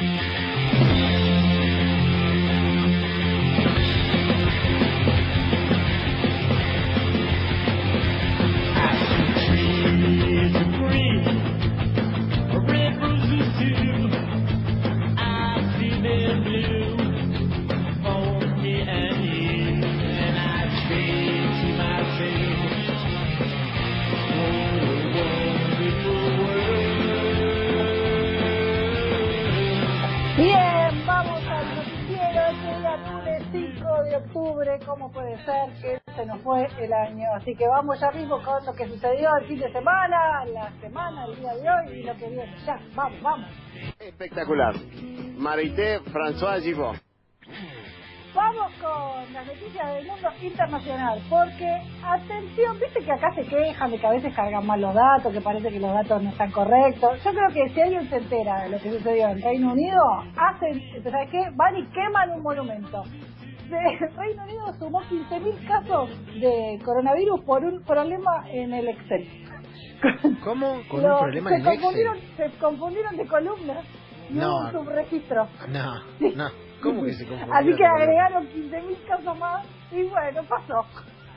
Thank you. Cómo puede ser que se nos fue el año. Así que vamos ya mismo con lo que sucedió el fin de semana, la semana, el día de hoy y lo que viene. Ya, vamos, vamos. Espectacular. Marité François Givot. Vamos con las noticias del mundo internacional, porque, atención, viste que acá se quejan de que a veces cargan mal los datos, que parece que los datos no están correctos. Yo creo que si alguien se entera de lo que sucedió en Reino Unido, hacen, ¿sabes qué? Van y queman un monumento. Reino Unido sumó 15.000 casos de coronavirus por un problema en el Excel. ¿Cómo? ¿Con un problema en el Excel? Se confundieron de columnas y no. un subregistro. No, no. ¿Cómo que se confundieron? Así que agregaron 15.000 casos más y bueno, pasó.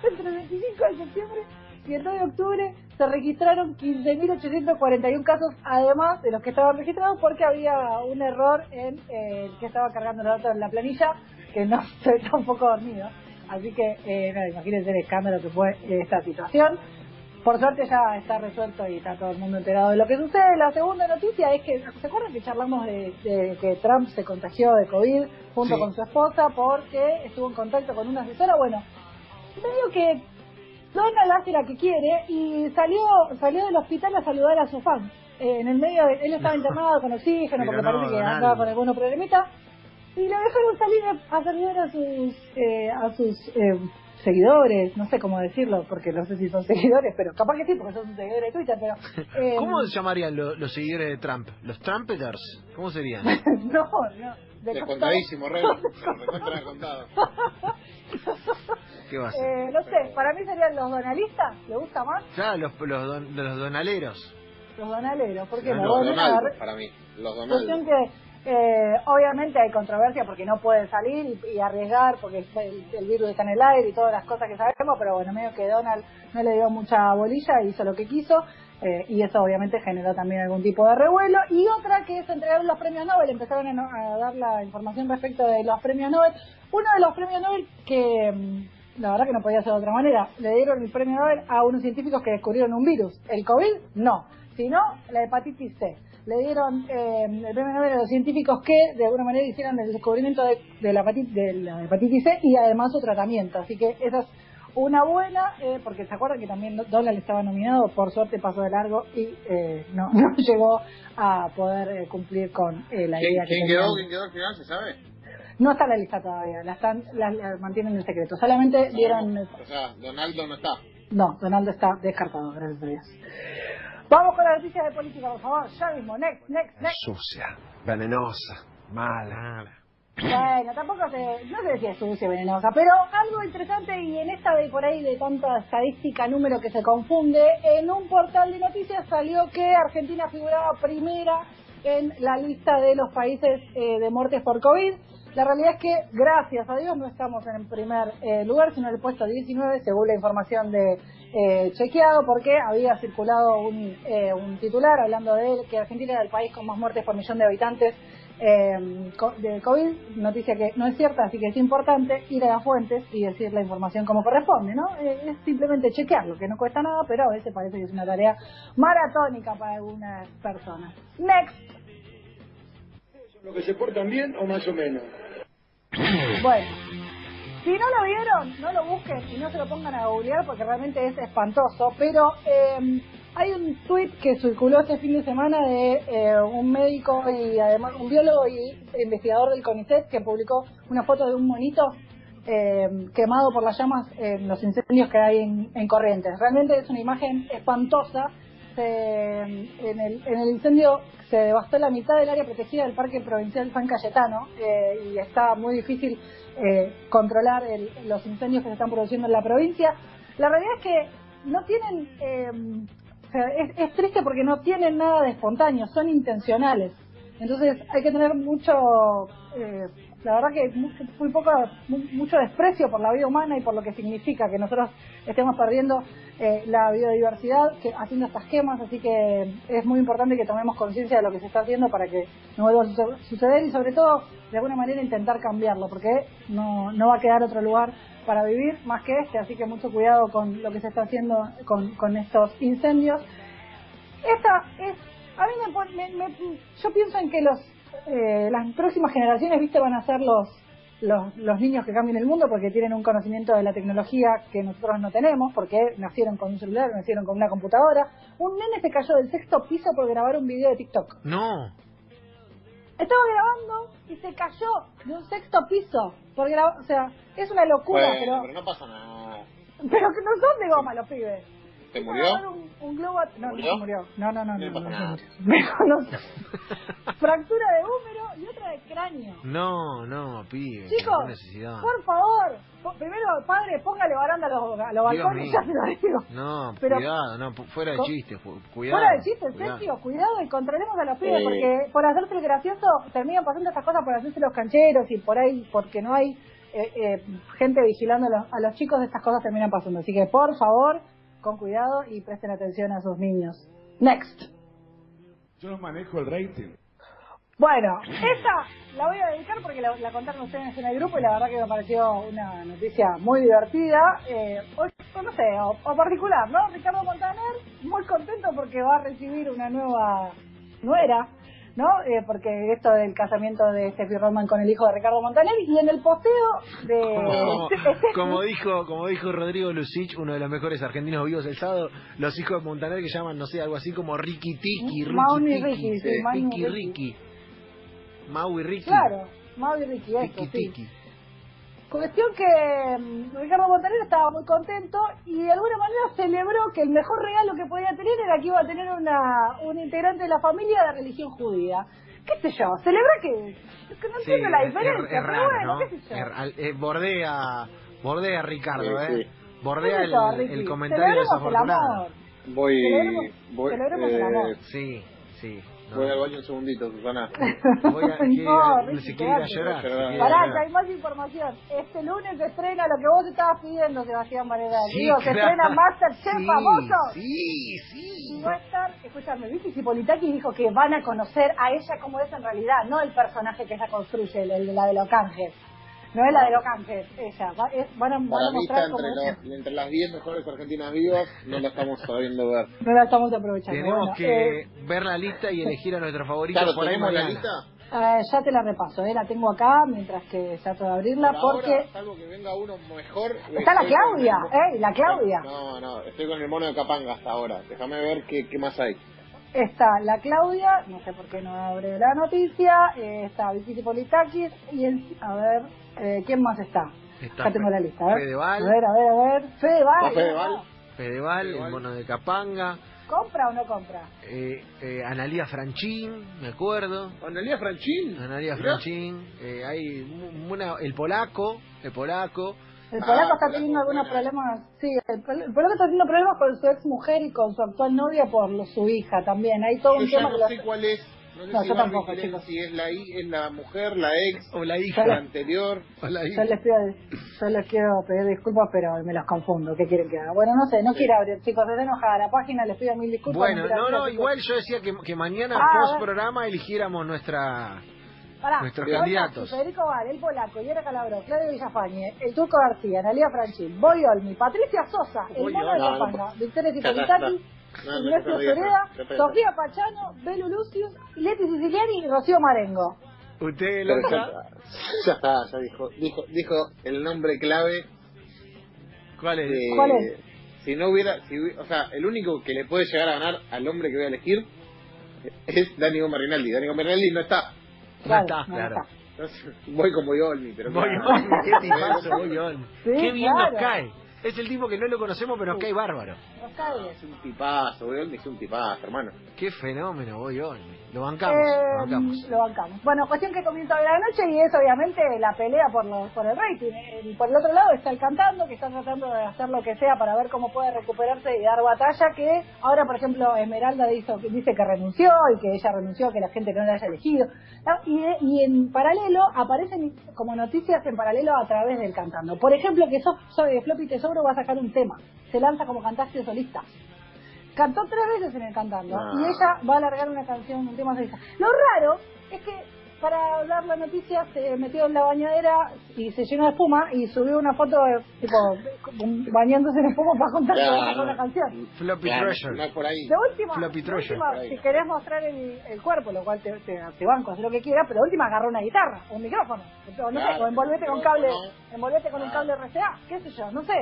Entre el 25 de septiembre y el 2 de octubre se registraron 15.841 casos, además de los que estaban registrados, porque había un error en eh, el que estaba cargando los datos en la planilla que no estoy tampoco dormido. Así que, eh, no, imagínense el escándalo que fue esta situación. Por suerte ya está resuelto y está todo el mundo enterado de lo que sucede. La segunda noticia es que, ¿se acuerdan que charlamos de, que Trump se contagió de COVID junto con su esposa porque estuvo en contacto con una asesora? Bueno, medio que Donald hace la que quiere y salió salió del hospital a saludar a su fan. Eh, en el medio, de, él estaba internado con oxígeno porque parece que andaba con algunos problemitas y lo dejaron salir a, saludar a sus, eh, a sus eh, seguidores, no sé cómo decirlo, porque no sé si son seguidores, pero capaz que sí, porque son seguidores de Twitter, pero... Eh, ¿Cómo se llamarían los seguidores de Trump? ¿Los Trumpeters? ¿Cómo serían? no, no. Descontadísimo, Rey. Me contado. ¿Qué va a ser? Eh, no sé, para mí serían los donalistas, ¿le gusta más? Ya, los, los, don, los donaleros. Los donaleros, ¿por qué no? Los Donaldos, para mí, los Donaldos. Eh, obviamente hay controversia porque no puede salir y, arriesgar porque el, virus está en el aire y todas las cosas que sabemos, pero bueno, medio que Donald no le dio mucha bolilla, hizo lo que quiso eh, y eso obviamente generó también algún tipo de revuelo. Y otra que es entregar los premios Nobel, empezaron a, dar la información respecto de los premios Nobel. Uno de los premios Nobel que mm, la verdad que no podía ser de otra manera, le dieron el premio Nobel a unos científicos que descubrieron un virus. El COVID no, sino la hepatitis C le dieron eh, el premio Nobel a los científicos que de alguna manera hicieron el descubrimiento de, la, hepatitis, de la hepatitis C y además su tratamiento. Así que esa es una buena, eh, porque se acuerdan que también Donald estaba nominado, por suerte pasó de largo y eh, no, no llegó a poder cumplir con la idea ¿Quién que quedó, ¿Quién quedó al final, se sabe? No está en la lista todavía, la, están, la, mantienen en secreto. Solamente dieron... O sea, Donaldo no está. No, Donaldo está descartado, gracias a Dios. Vamos con la noticia de política, por favor. Ya mismo. Next, next, next. Sucia, venenosa, mala. Bueno, tampoco se, no se decía sucia, venenosa, pero algo interesante y en esta de por ahí de tanta estadística, número que se confunde, en un portal de noticias salió que Argentina figuraba primera en la lista de los países eh, de muertes por COVID. La realidad es que, gracias a Dios, no estamos en el primer eh, lugar, sino en el puesto 19, según la información de eh, chequeado, porque había circulado un, eh, un, titular hablando de él, que Argentina era el país con más muertes por millón de habitantes de COVID, noticia que no es cierta, así que es importante ir a las fuentes y decir la información como corresponde, ¿no? es simplemente chequearlo, que no cuesta nada, pero a veces parece que es una tarea maratónica para algunas personas. Next. ¿Lo que se portan bien o más o menos? Bueno, si no lo vieron, no lo busquen y no se lo pongan a googlear porque realmente es espantoso. Pero eh, hay un tweet que circuló este fin de semana de eh, un médico y además un biólogo y investigador del CONICET que publicó una foto de un monito eh, quemado por las llamas en los incendios que hay en, Corrientes. Realmente es una imagen espantosa. En, el, en el incendio se devastó la mitad del área protegida del Parque Provincial San Cayetano eh, y está muy difícil eh, controlar los incendios que se están produciendo en la provincia. La realidad es que no tienen, eh, es, triste porque no tienen nada de espontáneo, son intencionales. Entonces hay que tener mucho, eh, la verdad que mucho, muy poco, mu- mucho desprecio por la vida humana y por lo que significa que nosotros estemos perdiendo eh, la biodiversidad que, haciendo estas quemas, así que es muy importante que tomemos conciencia de lo que se está haciendo para que no vuelva a suce- suceder y sobre todo de alguna manera intentar cambiarlo, porque no, no va a quedar otro lugar para vivir más que este, así que mucho cuidado con lo que se está haciendo con, con estos incendios. Esta es, a mí me, me- me- yo pienso en que los eh, las próximas generaciones, viste, van a ser los, los los niños que cambien el mundo porque tienen un conocimiento de la tecnología que nosotros no tenemos, porque nacieron con un celular, nacieron con una computadora. Un nene se cayó del sexto piso por grabar un video de TikTok. No. Estaba grabando y se cayó de un sexto piso por grabar, o sea, es una locura, Bueno, pero pero no pasa nada. pero que no son de goma los pibes. ¿Te murió? Un, un globo no, ¿Murió? no se murió. No, no, no, No no. Fractura de húmero y otra de cráneo. No, no, pibe. Chicos, necesidad. por favor, po- primero, padre, póngale baranda a los, a los balcones, ya se lo digo. No, Pero- cuidado, no, fuera de chiste, fu- cuidado. Fuera de chiste, cuidado. Sergio, cuidado y controlemos a los pibes, Eh. porque por hacerse el gracioso terminan pasando estas cosas por hacerse los cancheros y por ahí, porque no hay eh, eh, gente vigilando a los, a los chicos, estas cosas terminan pasando. Así que por favor, con cuidado y presten atención a sus niños. Next. Yo no manejo el rating. Bueno, esta la voy a dedicar porque la, la contaron ustedes en el grupo y la verdad que me pareció una noticia muy divertida. Eh, o, o no sé, o, o particular, ¿no? Ricardo Montaner, muy contento porque va a recibir una nueva nuera, ¿no? Eh, porque esto del casamiento de Steffi Roman con el hijo de Ricardo Montaner y en el posteo de... Como, como dijo como dijo Rodrigo Lucich, uno de los mejores argentinos vivos del sábado, los hijos de Montaner que llaman, no sé, algo así como Ricky Tiki, Ricky y Tiki, Ricky, eh, Ricky. Mau y Ricky. Claro, Mau y Ricky, eso, Tiki sí. Tiki. Cuestión que mm, Ricardo Montaner estaba muy contento y de alguna manera celebró que el mejor regalo que podía tener era que iba a tener una, un integrante de la familia de religión judía. ¿Qué sé yo? ¿Celebra que Es que no Sí, entiendo la diferencia, es, pero raro, bueno, ¿no? qué sé yo. Es- al- eh, bordea, bordea a Ricardo, Sí, ¿eh? sí. Bordea ¿Qué el, yo, comentario el desafortunado. amor. Voy, Celebremos- voy, celebremos el amor. Sí, sí. Voy al baño un segundito, Susana. Voy a, No, Ricky, si quiere ir a quédate. llorar. si Pará, que hay más información. Este lunes se estrena lo que vos estabas pidiendo, Sebastián Varedal. Sí, Digo, se estrena Masterchef Sí, famoso. Sí, sí. Y va a estar, escúchame, Vicky Cipolitaki dijo que van a conocer a ella como es en realidad, no el personaje que ella construye, el, de la de Los Ángeles. No es la de Los Ángeles, ella. Va- es- van, a, van Para a mí está entre, es. los- entre las 10 mejores argentinas vivas, no la estamos sabiendo ver. No la estamos aprovechando. Tenemos Bueno, que eh, ver la lista y elegir a nuestro favorito Claro, tenemos la lista. eh, ya te la repaso, eh, la tengo acá mientras que trato de abrirla Por porque... ahora, salvo que venga uno mejor. Está la con Claudia, el- ey, la Claudia. No, no, estoy con el mono de Capanga hasta ahora. Déjame ver qué, qué más hay. Está la Claudia, no sé por qué no abre la noticia, eh, está Vicky Cipolitakis y el, a ver, eh, ¿quién más está? Está Acá tengo la lista, a ver. Fedeval. A ver, a ver, a ver. Fedeval. ¿Está Fedeval? Fedeval, el Fedeval. mono de Capanga, ¿Compra o no compra? eh, eh, Analía Franchín, me acuerdo. Analia Franchín. Analía. Franchín, eh, hay una, el polaco, el polaco. El Ah, polaco está teniendo algunos problemas, sí, el, pol- el polaco está teniendo problemas con su ex mujer y con su actual novia por lo- su hija también. Hay todo Yo un tema no que lo- sé cuál es. No sé No, si yo tampoco, si es la, es la mujer, la ex, O la hija. anterior. O la Yo hija. les, pido, yo les quiero pedir disculpas, pero me los confundo. ¿Qué quieren que haga? Bueno, no sé, no quiero abrir, chicos, estoy enojada. La página les pido mil disculpas. Bueno, no, no, igual yo decía que, que mañana Ah, post programa eligiéramos nuestra... Pará, nuestros candidatos. Federico Val, el polaco, Yera Calabró, Claudio Villafañe, el Turco García, Analia Franchín, Boy Olmi, Patricia Sosa, el mono de no, Capanga, Victoria no Ignacio Soreda. Sofía Pachano, Belu Lucius, Leti Siciliani y Rocío Marengo. Usted, Lonza, ya, ya está, ya dijo, dijo, dijo el nombre clave. ¿cuál es? de- ¿Cuál es? Si no hubiera, si, o sea, el único que le puede llegar a ganar al hombre que voy a elegir es Dani Gómez Rinaldi. Dani Gómez Rinaldi no está. No está, no claro. está. Voy con Boyolmi, pero Boy claro. Olmi, qué tipazo, Boy Olmi. Sí, Qué bien claro. nos cae. Es el tipo que no lo conocemos, pero nos cae bárbaro. Es un tipazo, Boyolmi es un tipazo, hermano. Qué fenómeno, voy Lo bancamos, Eh, lo bancamos. lo bancamos. Bueno, cuestión que comienza hoy la noche y es obviamente la pelea por, lo- por el rating. Eh, por el otro lado está el cantando, que está tratando de hacer lo que sea para ver cómo puede recuperarse y dar batalla, que ahora, por ejemplo, Esmeralda dice, dice que renunció y que ella renunció, que la gente no la haya elegido. Y, y en paralelo aparecen como noticias en paralelo a través del cantando. Por ejemplo, que so, so- Floppy Tesoro va a sacar un tema. Se lanza como cantante solista. Cantó tres veces en el cantando Ah. y ella va a alargar una canción, un tema solista. Lo raro es que para dar la noticia se metió en la bañadera y se llenó de espuma y subió una foto de, tipo bañándose en espuma para contar sacar una canción. Floppy Claro, Treasure. no es por ahí. De última, Floppy de última, si querés mostrar el, el cuerpo, lo cual te, te, te banco, haz lo que quieras, pero de última agarra una guitarra, un micrófono, o no sé, Claro, o envolvete con cable, envolvete con un Claro. cable RCA, qué sé yo, no sé,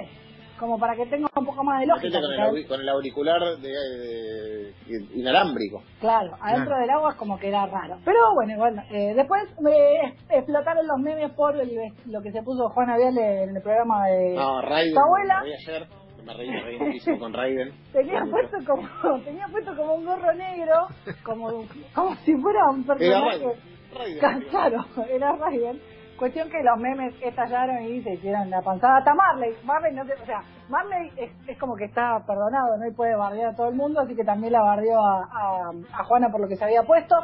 como para que tenga un poco más de lógica. Con el, con el auricular de, de- inalámbrico. Claro, adentro del agua es como que era raro. Pero bueno, bueno eh, después me explotaron los memes por el- lo que se puso Juana Viale en el programa de No, Raiden. su abuela. ayer. Me reí, me reí muchísimo con Raiden. Tenía puesto como tenía puesto como un gorro negro, como como si fuera un Era personaje. Raiden. Raiden. Claro, era Raiden. Cuestión que los memes estallaron y se hicieron la panzada. Hasta Marley. Marley no te- o sea, Marley es, como que está perdonado, ¿no? Y puede bardear a todo el mundo, así que también la bardeó a, a, a Juana por lo que se había puesto.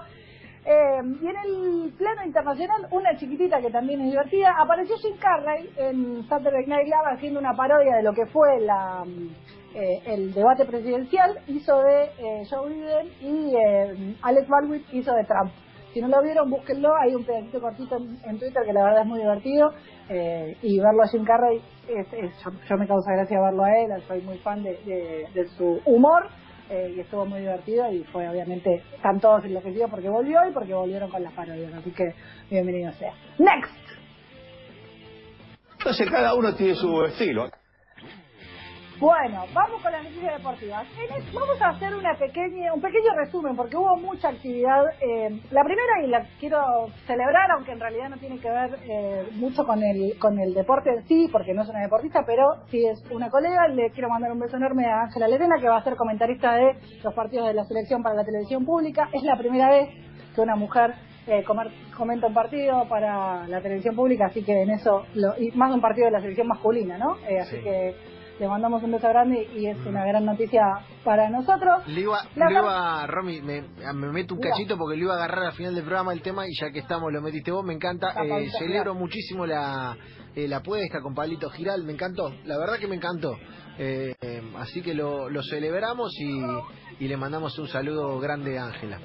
Eh, y en el plano internacional, una chiquitita que también es divertida, apareció Jim Carrey en Saturday Night Live haciendo una parodia de lo que fue la, mm, eh, el debate presidencial, hizo de eh, Joe Biden y eh, Alex Baldwin hizo de Trump. Si no lo vieron, búsquenlo, hay un pedacito cortito en, Twitter que la verdad es muy divertido eh, y verlo a Jim Carrey, yo, me causa gracia verlo a él, soy muy fan de su humor eh, y estuvo muy divertido y fue obviamente, están todos enloquecidos porque volvió y porque volvieron con las parodias, así que bienvenido sea. Next. Entonces cada uno tiene su estilo. Bueno, vamos con las noticias deportivas. En vamos a hacer una pequeña, un pequeño resumen porque hubo mucha actividad. eh, la primera y la quiero celebrar, aunque en realidad no tiene que ver eh, mucho con el con el deporte en sí, porque no es una deportista, pero sí es una colega. Le quiero mandar un beso enorme a Ángela Lerena, que va a ser comentarista de los partidos de la selección para la televisión pública. Es la primera vez que una mujer eh, comer- comenta un partido para la televisión pública, así que en eso, lo- y más un partido de la selección masculina, ¿no? Eh, así Sí. que le mandamos un beso grande y es una gran noticia para nosotros. Le iba, le iba, Romy, me, me meto un cachito porque lo iba a agarrar al final del programa el tema y ya que estamos lo metiste vos, me encanta. Eh, celebro muchísimo la, eh, la apuesta con Pablito Giral, me encantó, la verdad que me encantó. Eh, eh, así que lo, lo celebramos y, y le mandamos un saludo grande a Ángela.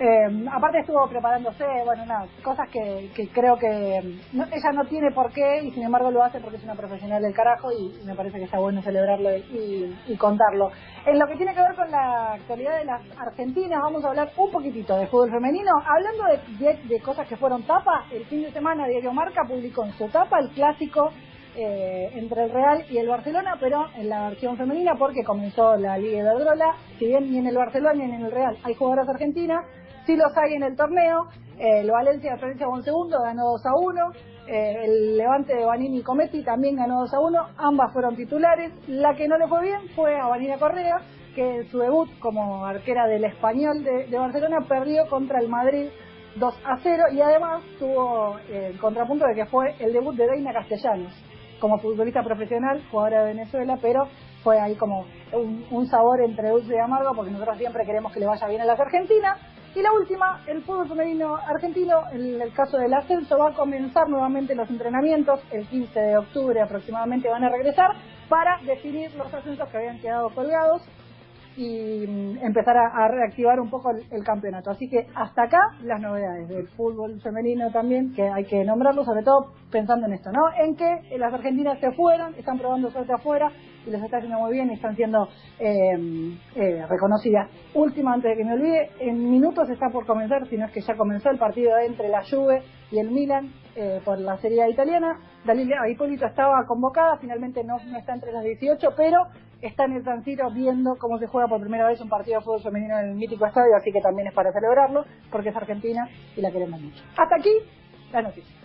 Eh, aparte estuvo preparándose, bueno, nada, cosas que, que creo que mm, no- ella no tiene por qué y sin embargo lo hace porque es una profesional del carajo y me parece que está bueno celebrarlo y, y contarlo. En lo que tiene que ver con la actualidad de las argentinas, vamos a hablar un poquitito de fútbol femenino. Hablando de, de- de cosas que fueron tapa, el fin de semana Diario Marca publicó en su tapa el clásico eh, entre el Real y el Barcelona, pero en la versión femenina porque comenzó la Liga de Iberdrola, si bien ni en el Barcelona ni en el Real hay jugadoras argentinas, sí los hay en el torneo, eh, el Valencia de Florencia un segundo ganó 2 a 1, eh, el Levante de Vanini Cometti también ganó 2 a 1, ambas fueron titulares, la que no le fue bien fue a Vanina Correa, que en su debut como arquera del Español de, de Barcelona perdió contra el Madrid 2 a 0 y además tuvo eh, el contrapunto de que fue el debut de Deina Castellanos como futbolista profesional, jugadora de Venezuela, pero fue ahí como un, un sabor entre dulce y amargo porque nosotros siempre queremos que le vaya bien a las argentinas. Y la última, el fútbol femenino argentino, en el caso del ascenso, va a comenzar nuevamente los entrenamientos, el 15 de octubre aproximadamente van a regresar para definir los ascensos que habían quedado colgados y mm, empezar a, reactivar un poco el, el campeonato. Así que hasta acá las novedades del fútbol femenino también, que hay que nombrarlo, sobre todo pensando en esto, ¿no? En que eh, las argentinas se fueron, están probando suerte afuera y les está haciendo muy bien y están siendo eh, eh, reconocidas. Última, antes de que me olvide, en minutos está por comenzar, si no es que ya comenzó el partido entre la Juve y el Milan eh, por la Serie A italiana. Dalila Hipólito estaba convocada, finalmente no, no está entre las 18, pero está en el San viendo cómo se juega por primera vez un partido de fútbol femenino en el mítico estadio, así que también es para celebrarlo, porque es Argentina y la queremos mucho. Hasta aquí la noticia.